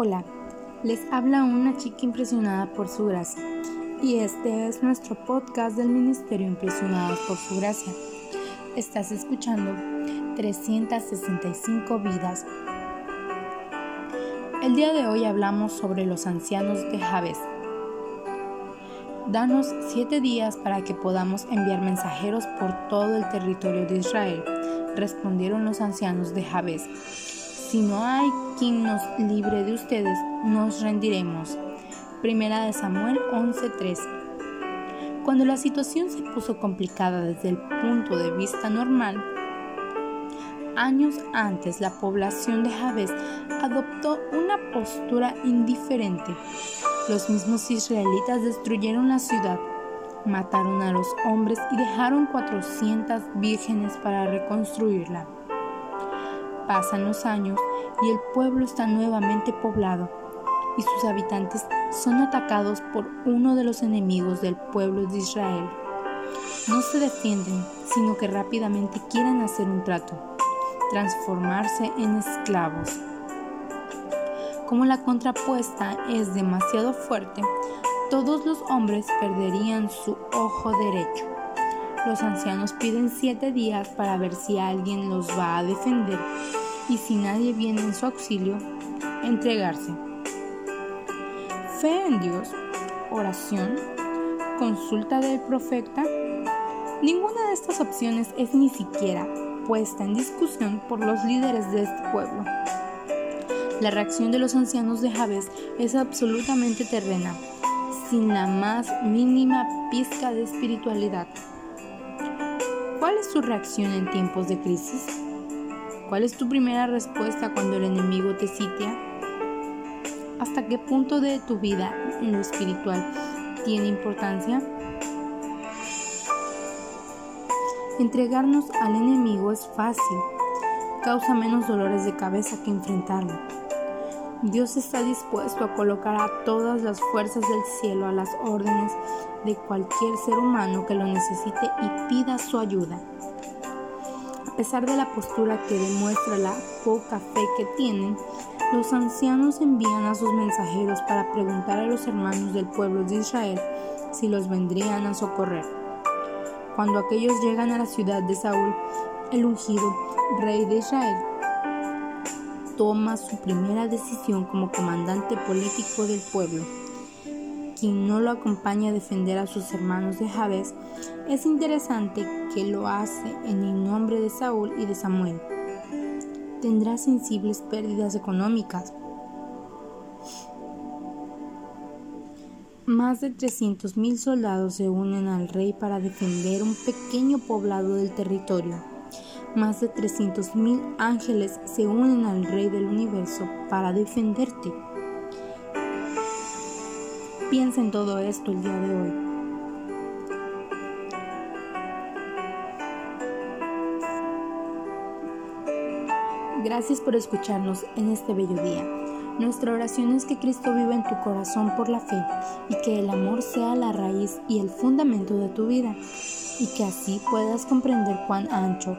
Hola, les habla una chica impresionada por su gracia y este es nuestro podcast del Ministerio Impresionados por su gracia. Estás escuchando 365 vidas. El día de hoy hablamos sobre los ancianos de Jabes. Danos siete días para que podamos enviar mensajeros por todo el territorio de Israel, respondieron los ancianos de Jabes. Si no hay quien nos libre de ustedes, nos rendiremos. Primera de Samuel 11:3. Cuando la situación se puso complicada desde el punto de vista normal, años antes la población de Jabes adoptó una postura indiferente. Los mismos israelitas destruyeron la ciudad, mataron a los hombres y dejaron 400 vírgenes para reconstruirla. Pasan los años y el pueblo está nuevamente poblado y sus habitantes son atacados por uno de los enemigos del pueblo de Israel. No se defienden, sino que rápidamente quieren hacer un trato, transformarse en esclavos. Como la contrapuesta es demasiado fuerte, todos los hombres perderían su ojo derecho. Los ancianos piden siete días para ver si alguien los va a defender y si nadie viene en su auxilio, entregarse. Fe en Dios, oración, consulta del profeta. Ninguna de estas opciones es ni siquiera puesta en discusión por los líderes de este pueblo. La reacción de los ancianos de Jabes es absolutamente terrena, sin la más mínima pizca de espiritualidad. ¿Cuál es su reacción en tiempos de crisis? ¿Cuál es tu primera respuesta cuando el enemigo te sitia? ¿Hasta qué punto de tu vida en lo espiritual tiene importancia? Entregarnos al enemigo es fácil, causa menos dolores de cabeza que enfrentarlo. Dios está dispuesto a colocar a todas las fuerzas del cielo a las órdenes de cualquier ser humano que lo necesite y pida su ayuda. A pesar de la postura que demuestra la poca fe que tienen, los ancianos envían a sus mensajeros para preguntar a los hermanos del pueblo de Israel si los vendrían a socorrer. Cuando aquellos llegan a la ciudad de Saúl, el ungido rey de Israel toma su primera decisión como comandante político del pueblo. Quien no lo acompaña a defender a sus hermanos de Jabes, es interesante que lo hace en el nombre de Saúl y de Samuel. Tendrá sensibles pérdidas económicas. Más de 300.000 soldados se unen al rey para defender un pequeño poblado del territorio. Más de 300.000 ángeles se unen al Rey del universo para defenderte. Piensa en todo esto el día de hoy. Gracias por escucharnos en este bello día. Nuestra oración es que Cristo viva en tu corazón por la fe y que el amor sea la raíz y el fundamento de tu vida y que así puedas comprender cuán ancho,